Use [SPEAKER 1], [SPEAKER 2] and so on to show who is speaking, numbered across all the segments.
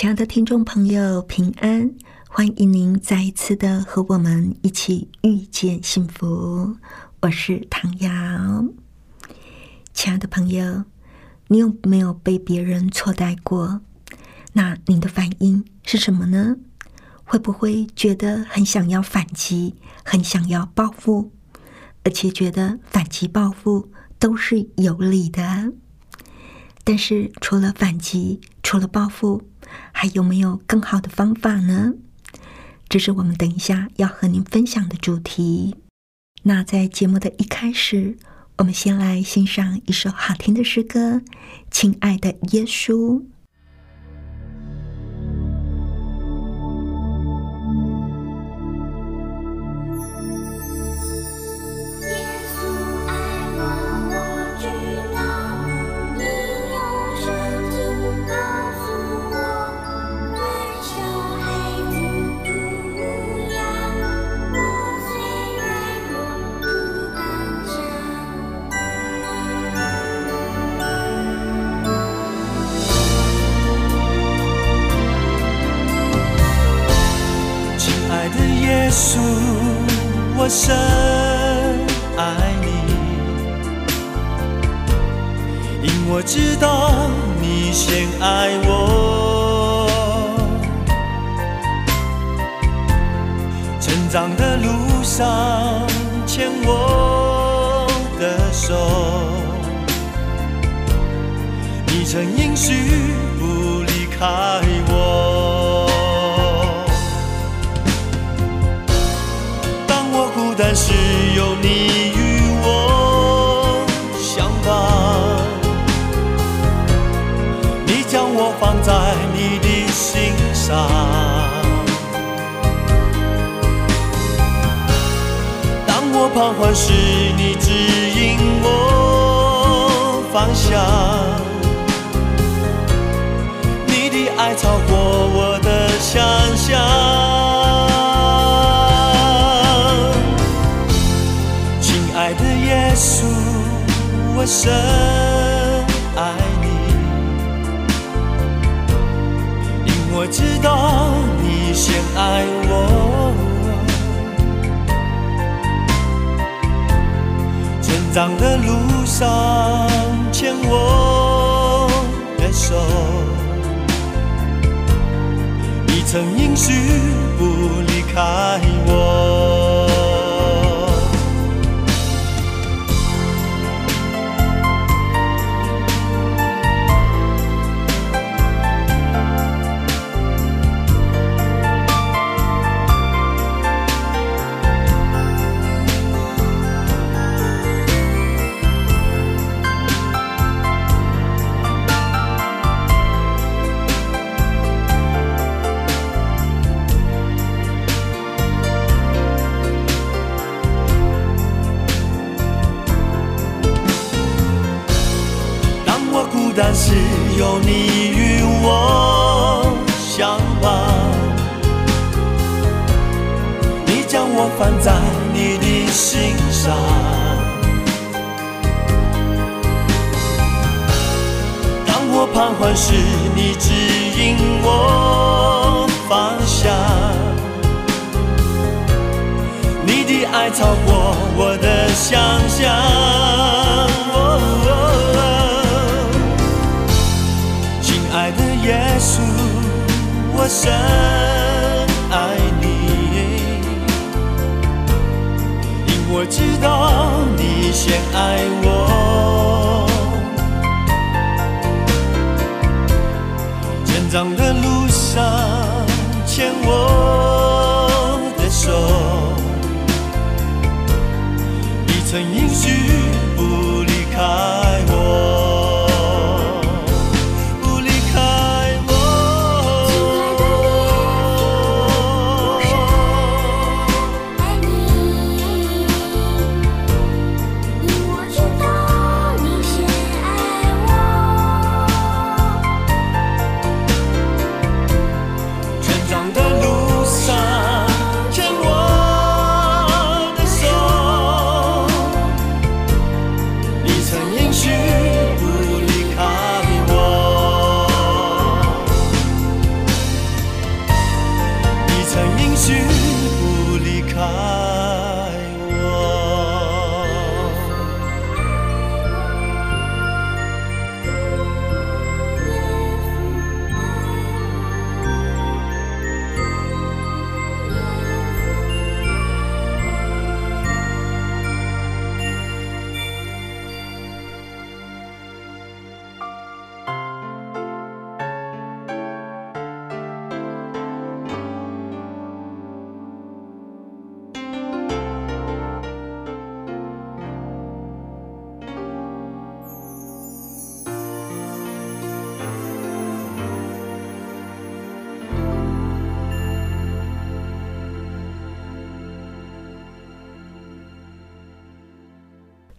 [SPEAKER 1] 亲爱的听众朋友，平安！欢迎您再一次的和我们一起遇见幸福。我是唐瑶。亲爱的朋友，你有没有被别人错待过？那您的反应是什么呢？会不会觉得很想要反击，很想要报复，而且觉得反击报复都是有理的？但是除了反击，除了报复，还有没有更好的方法呢？这是我们等一下要和您分享的主题。那在节目的一开始，我们先来欣赏一首好听的诗歌，《亲爱的耶稣》。
[SPEAKER 2] 诉，我深爱你，因我知道你先爱我。成长的路上牵我的手，你曾应许不离开有你与我相伴，你将我放在你的心上。当我彷徨时，你指引我方向。你的爱超过我的想我深爱你，因我知道你先爱我。成长的路上牵我的手，你曾应许不离开我。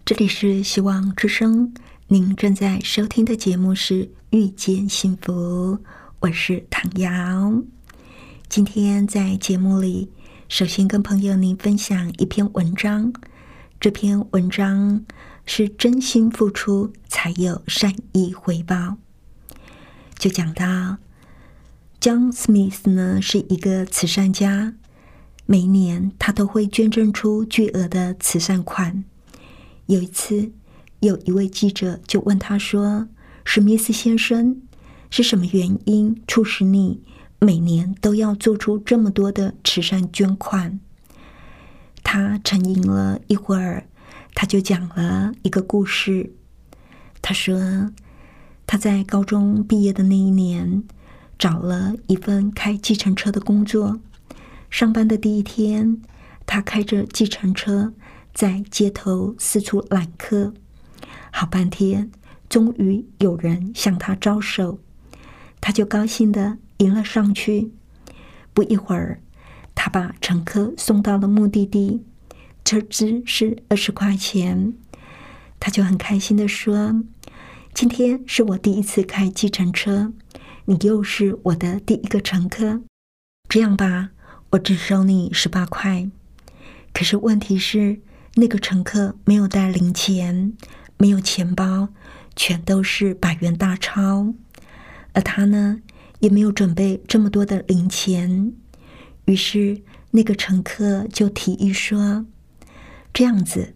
[SPEAKER 1] 这里是希望之声，您正在收听的节目是《遇见幸福》，我是唐瑶。今天在节目里，首先跟朋友您分享一篇文章。这篇文章是真心付出才有善意回报。就讲到，John Smith 呢是一个慈善家，每年他都会捐赠出巨额的慈善款。有一次，有一位记者就问他说：“史密斯先生，是什么原因促使你每年都要做出这么多的慈善捐款？”他沉吟了一会儿，他就讲了一个故事。他说：“他在高中毕业的那一年，找了一份开计程车的工作。上班的第一天，他开着计程车。”在街头四处揽客，好半天，终于有人向他招手，他就高兴的迎了上去。不一会儿，他把乘客送到了目的地，车资是二十块钱，他就很开心的说：“今天是我第一次开计程车，你又是我的第一个乘客，这样吧，我只收你十八块。可是问题是。”那个乘客没有带零钱，没有钱包，全都是百元大钞，而他呢，也没有准备这么多的零钱。于是，那个乘客就提议说：“这样子，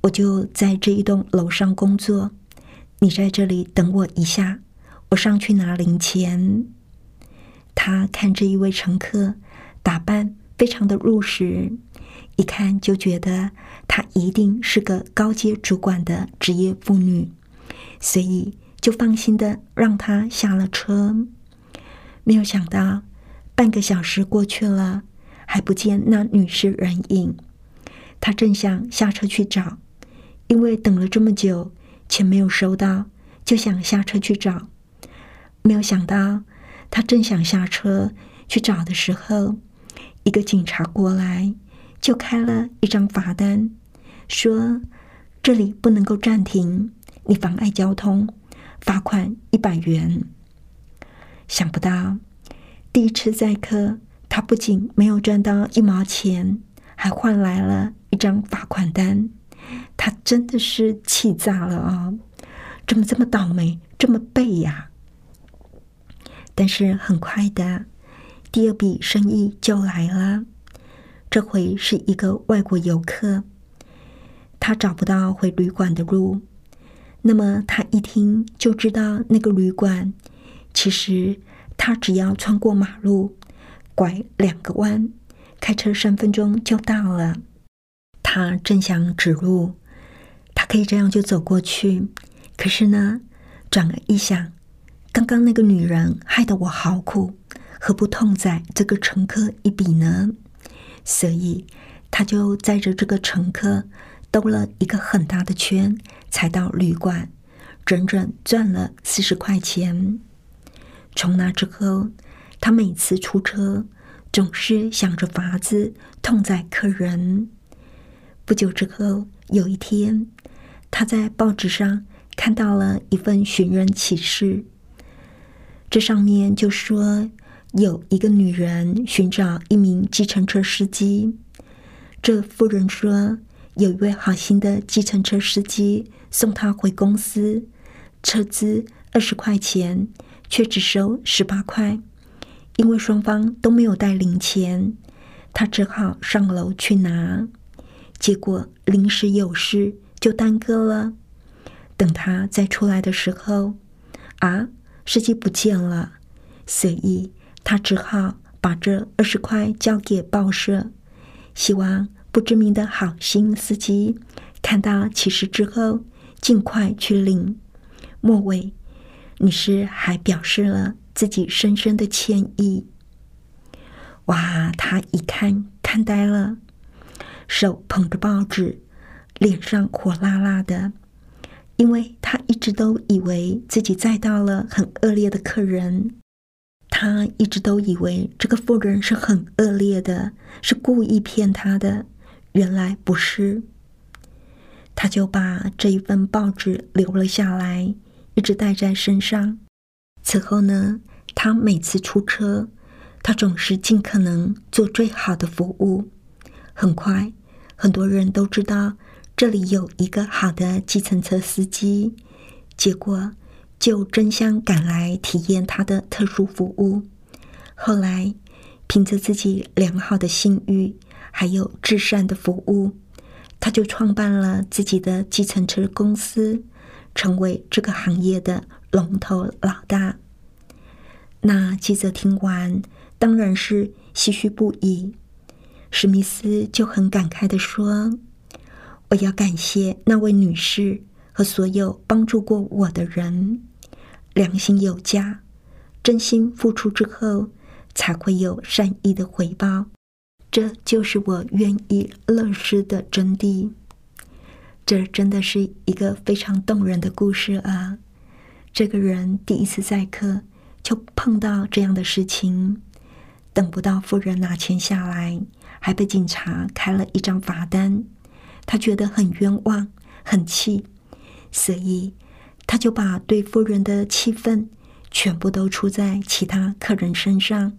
[SPEAKER 1] 我就在这一栋楼上工作，你在这里等我一下，我上去拿零钱。”他看这一位乘客打扮非常的入时。一看就觉得一定是个高阶主管的职业妇女，所以就放心的让她下了车。没有想到半个小时过去了，还不见那女士人影。他正想下车去找，因为等了这么久，钱没有收到，就想下车去找。没有想到，他正想下车去找的时候，一个警察过来。就开了一张罚单，说这里不能够暂停，你妨碍交通，罚款一百元。想不到第一次载客，他不仅没有赚到一毛钱，还换来了一张罚款单。他真的是气炸了啊！怎么这么倒霉，这么背呀？但是很快的，第二笔生意就来了。这回是一个外国游客，他找不到回旅馆的路。那么他一听就知道那个旅馆，其实他只要穿过马路，拐两个弯，开车三分钟就到了。他正想指路，他可以这样就走过去。可是呢，转而一想，刚刚那个女人害得我好苦，何不痛宰这个乘客一笔呢？所以，他就载着这个乘客兜了一个很大的圈，才到旅馆，整整赚了四十块钱。从那之后，他每次出车总是想着法子痛宰客人。不久之后，有一天，他在报纸上看到了一份寻人启事，这上面就说。有一个女人寻找一名计程车司机。这妇人说，有一位好心的计程车司机送他回公司，车资二十块钱，却只收十八块。因为双方都没有带零钱，他只好上楼去拿。结果临时有事，就耽搁了。等他再出来的时候，啊，司机不见了，所以。他只好把这二十块交给报社，希望不知名的好心司机看到启事之后，尽快去领。末尾，女士还表示了自己深深的歉意。哇！他一看看呆了，手捧着报纸，脸上火辣辣的，因为他一直都以为自己载到了很恶劣的客人。他一直都以为这个妇人是很恶劣的，是故意骗他的。原来不是。他就把这一份报纸留了下来，一直带在身上。此后呢，他每次出车，他总是尽可能做最好的服务。很快，很多人都知道这里有一个好的计程车司机，结果就争相赶来体验他的特殊服务。后来，凭着自己良好的信誉，还有至善的服务，他就创办了自己的计程车公司，成为这个行业的龙头老大。那记者听完，当然是唏嘘不已。史密斯就很感慨的说：“我要感谢那位女士和所有帮助过我的人，良心有加，真心付出之后。”才会有善意的回报，这就是我愿意乐施的真谛。这真的是一个非常动人的故事啊！这个人第一次载客就碰到这样的事情，等不到夫人拿钱下来，还被警察开了一张罚单，他觉得很冤枉，很气，所以他就把对夫人的气愤。全部都出在其他客人身上，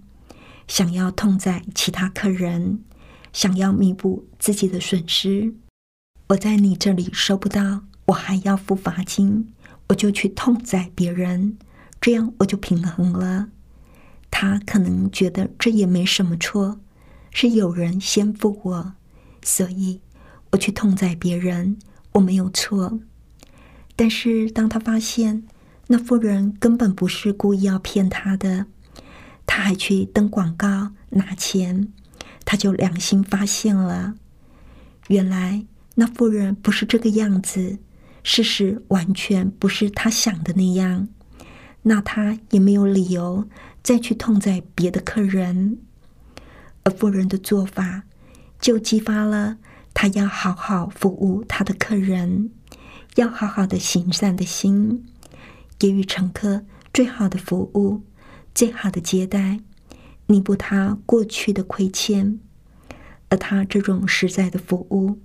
[SPEAKER 1] 想要痛宰其他客人，想要弥补自己的损失。我在你这里收不到，我还要付罚金，我就去痛宰别人，这样我就平衡了。他可能觉得这也没什么错，是有人先付我，所以我去痛宰别人，我没有错。但是当他发现，那妇人根本不是故意要骗他的，他还去登广告拿钱，他就良心发现了。原来那妇人不是这个样子，事实完全不是他想的那样。那他也没有理由再去痛宰别的客人，而妇人的做法就激发了他要好好服务他的客人，要好好的行善的心。给予乘客最好的服务，最好的接待，弥补他过去的亏欠。而他这种实在的服务，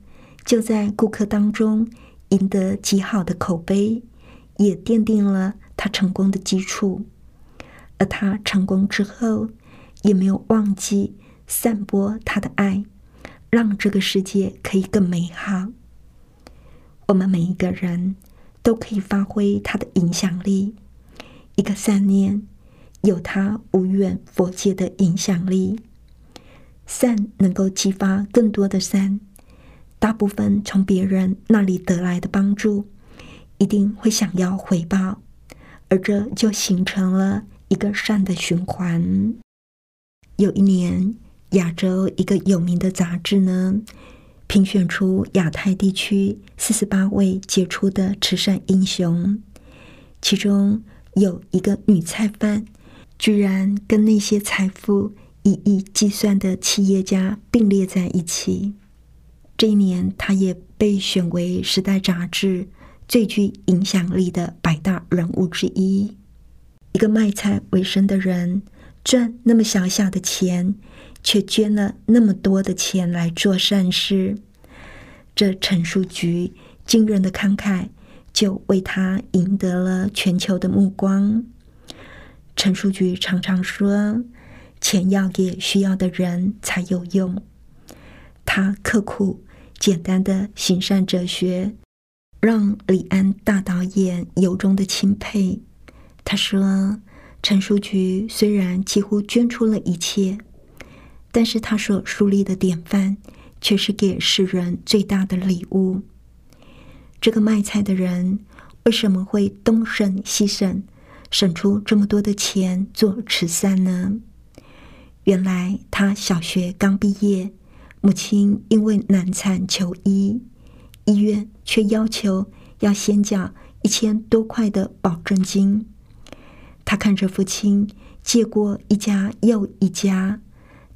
[SPEAKER 1] 就在顾客当中赢得极好的口碑，也奠定了他成功的基础。而他成功之后，也没有忘记散播他的爱，让这个世界可以更美好。我们每一个人。都可以发挥他的影响力。一个善念有它无远佛界的影响力，善能够激发更多的善。大部分从别人那里得来的帮助，一定会想要回报，而这就形成了一个善的循环。有一年，亚洲一个有名的杂志呢。评选出亚太地区四十八位杰出的慈善英雄，其中有一个女菜贩，居然跟那些财富一亿计算的企业家并列在一起。这一年，他也被选为《时代》杂志最具影响力的百大人物之一。一个卖菜为生的人，赚那么小小的钱。却捐了那么多的钱来做善事，这陈述局惊人的慷慨就为他赢得了全球的目光。陈述局常常说，钱要给需要的人才有用。他刻苦简单的行善哲学，让李安大导演由衷的钦佩。他说，陈述局虽然几乎捐出了一切。但是他所树立的典范，却是给世人最大的礼物。这个卖菜的人为什么会东省西省省出这么多的钱做慈善呢？原来他小学刚毕业，母亲因为难产求医，医院却要求要先缴一千多块的保证金。他看着父亲借过一家又一家。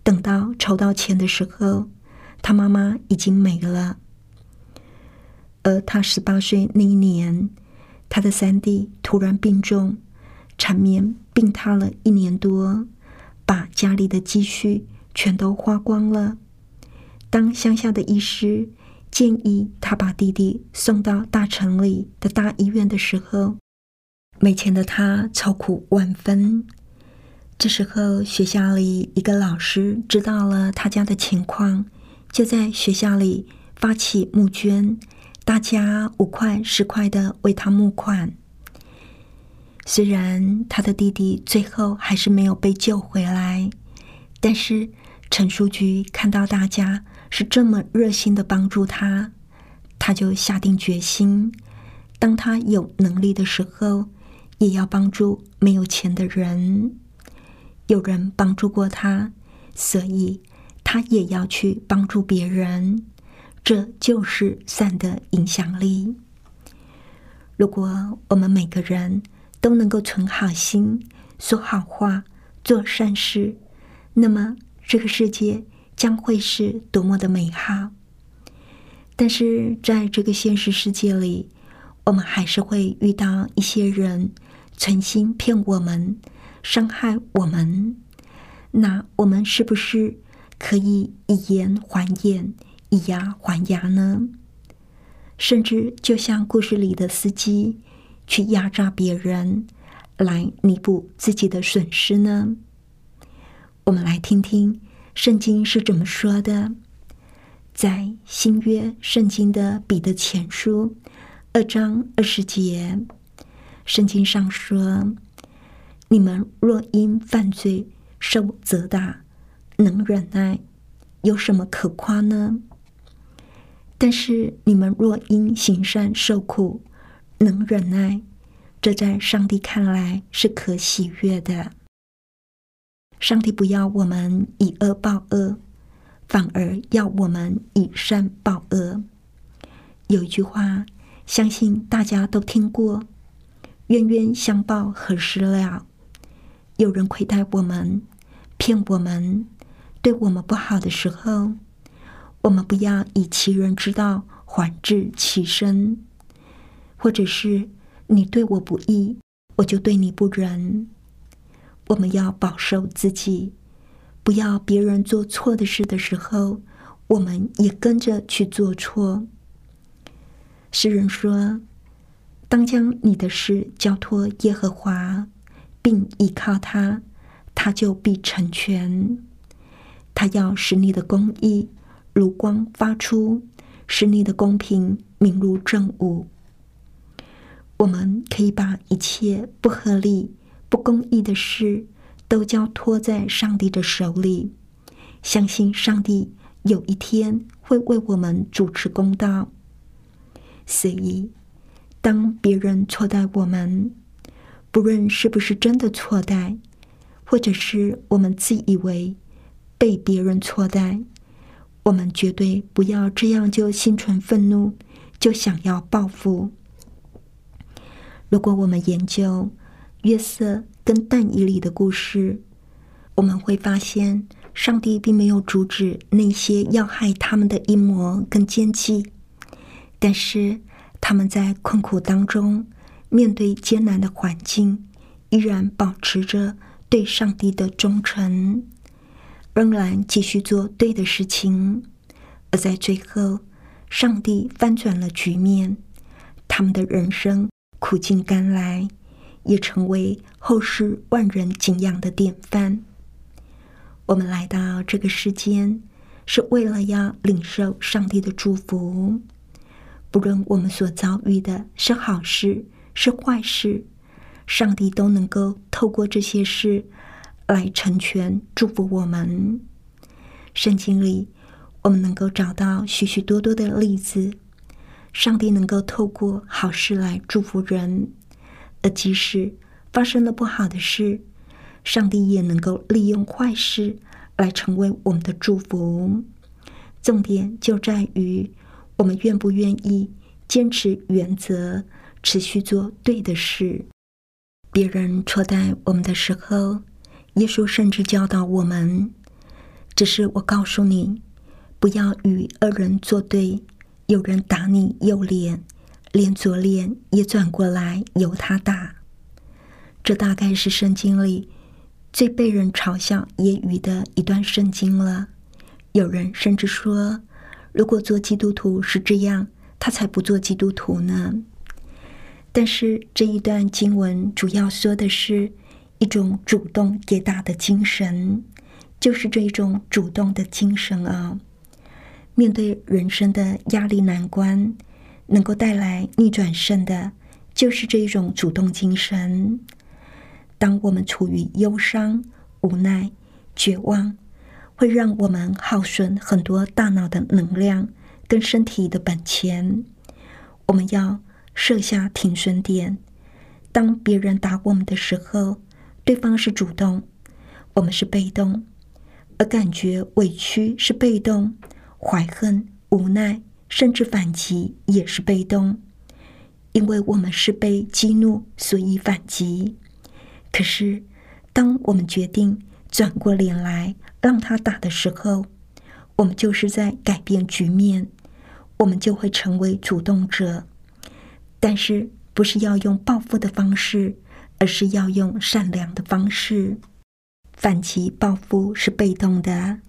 [SPEAKER 1] 等到筹到钱的时候，他妈妈已经没了。而他十八岁那一年，他的三弟突然病重，缠绵病榻了一年多，把家里的积蓄全都花光了。当乡下的医师建议他把弟弟送到大城里的大医院的时候，没钱的他愁苦万分。这时候，学校里一个老师知道了他家的情况，就在学校里发起募捐，大家五块十块的为他募款。虽然他的弟弟最后还是没有被救回来，但是陈书菊看到大家是这么热心的帮助他，他就下定决心，当他有能力的时候，也要帮助没有钱的人。有人帮助过他，所以他也要去帮助别人。这就是善的影响力。如果我们每个人都能够存好心、说好话、做善事，那么这个世界将会是多么的美好。但是在这个现实世界里，我们还是会遇到一些人存心骗我们。伤害我们，那我们是不是可以以眼还眼，以牙还牙呢？甚至就像故事里的司机去压榨别人，来弥补自己的损失呢？我们来听听圣经是怎么说的。在新约圣经的彼得前书二章二十节，圣经上说。你们若因犯罪受责打，能忍耐，有什么可夸呢？但是你们若因行善受苦，能忍耐，这在上帝看来是可喜悦的。上帝不要我们以恶报恶，反而要我们以善报恶。有一句话，相信大家都听过：“冤冤相报何时了？”有人亏待我们、骗我们、对我们不好的时候，我们不要以其人之道还治其身，或者是你对我不义，我就对你不仁。我们要保守自己，不要别人做错的事的时候，我们也跟着去做错。诗人说：“当将你的事交托耶和华。”并依靠他，他就必成全。他要使你的公义如光发出，使你的公平明如正午。我们可以把一切不合理、不公义的事都交托在上帝的手里，相信上帝有一天会为我们主持公道。所以，当别人错待我们，不论是不是真的错待，或者是我们自以为被别人错待，我们绝对不要这样就心存愤怒，就想要报复。如果我们研究约瑟跟但以里的故事，我们会发现，上帝并没有阻止那些要害他们的阴谋跟奸计，但是他们在困苦当中。面对艰难的环境，依然保持着对上帝的忠诚，仍然继续做对的事情。而在最后，上帝翻转了局面，他们的人生苦尽甘来，也成为后世万人敬仰的典范。我们来到这个世间，是为了要领受上帝的祝福。不论我们所遭遇的是好事。是坏事，上帝都能够透过这些事来成全祝福我们。圣经里，我们能够找到许许多多的例子，上帝能够透过好事来祝福人，而即使发生了不好的事，上帝也能够利用坏事来成为我们的祝福。重点就在于我们愿不愿意坚持原则。持续做对的事。别人错待我们的时候，耶稣甚至教导我们：“只是我告诉你，不要与恶人作对。有人打你右脸，连左脸也转过来由他打。”这大概是圣经里最被人嘲笑、揶揄的一段圣经了。有人甚至说：“如果做基督徒是这样，他才不做基督徒呢。但是这一段经文主要说的是一种主动给打的精神，就是这一种主动的精神啊。面对人生的压力难关，能够带来逆转胜的，就是这一种主动精神。当我们处于忧伤、无奈、绝望，会让我们耗损很多大脑的能量跟身体的本钱。我们要。设下停损点。当别人打我们的时候，对方是主动，我们是被动；而感觉委屈是被动，怀恨、无奈，甚至反击也是被动。因为我们是被激怒，所以反击。可是，当我们决定转过脸来让他打的时候，我们就是在改变局面，我们就会成为主动者。但是不是要用报复的方式，而是要用善良的方式。反击报复是被动的，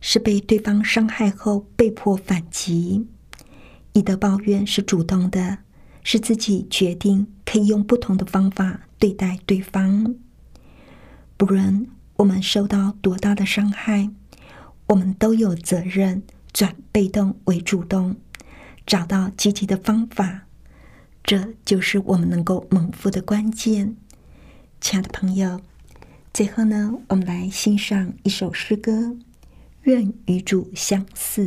[SPEAKER 1] 是被对方伤害后被迫反击；以德报怨是主动的，是自己决定可以用不同的方法对待对方。不论我们受到多大的伤害，我们都有责任转被动为主动，找到积极的方法。这就是我们能够蒙福的关键，亲爱的朋友。最后呢，我们来欣赏一首诗歌《愿与主相似》。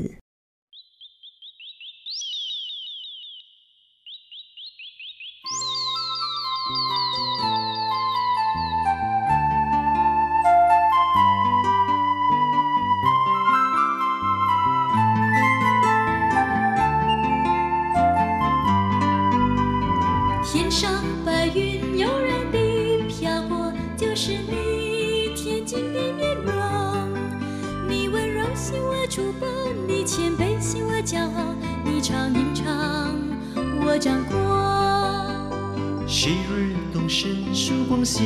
[SPEAKER 2] 掌光，昔日东升，曙光现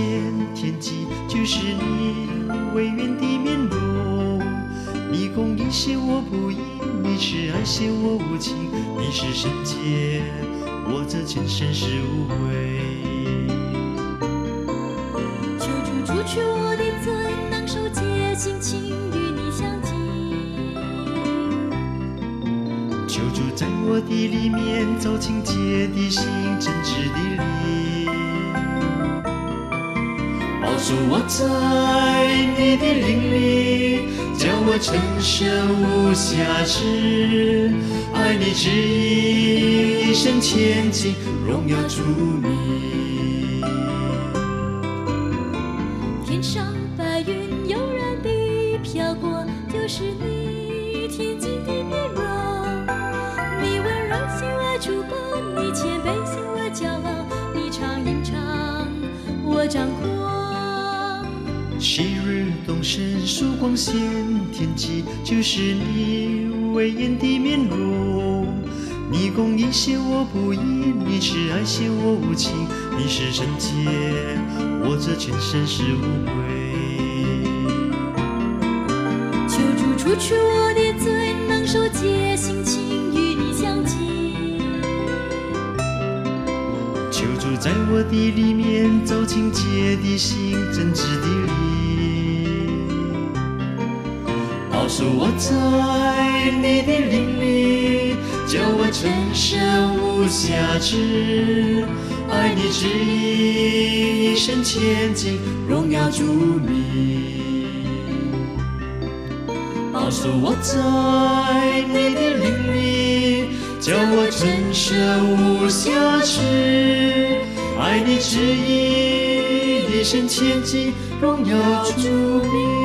[SPEAKER 2] 天际，就是你微圆的面容。你公义显我不义，你是爱显我无情，你是圣洁，我则前生是无悔。
[SPEAKER 3] 求主除去我的罪，能受洁心情与你相近。求助。
[SPEAKER 2] 在我的里面，走清洁的心，真挚的灵。保守我在你的灵里，叫我成圣无瑕疵。爱你旨意，一生前进，荣耀主名。昔日东升，曙光现天际，就是你威严的面容。你公义显我不义，你慈爱显我无情，你是圣洁，我这全身是无
[SPEAKER 3] 悔。求主除去我的罪，能受戒心情与你相。求主。
[SPEAKER 2] 在我的里面，走清洁的心，真挚的灵。保守我在你的灵里，叫我成圣无瑕疵。爱你旨意，一生前进，荣耀主名。保守我在你的灵里，叫我成圣无瑕疵。爱你旨意，一生前进，荣耀主名。